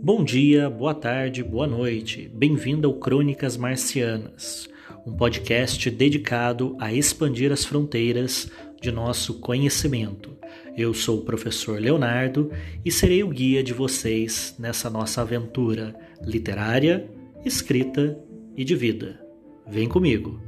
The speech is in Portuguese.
Bom dia, boa tarde, boa noite. Bem-vindo ao Crônicas Marcianas, um podcast dedicado a expandir as fronteiras de nosso conhecimento. Eu sou o professor Leonardo e serei o guia de vocês nessa nossa aventura literária, escrita e de vida. Vem comigo!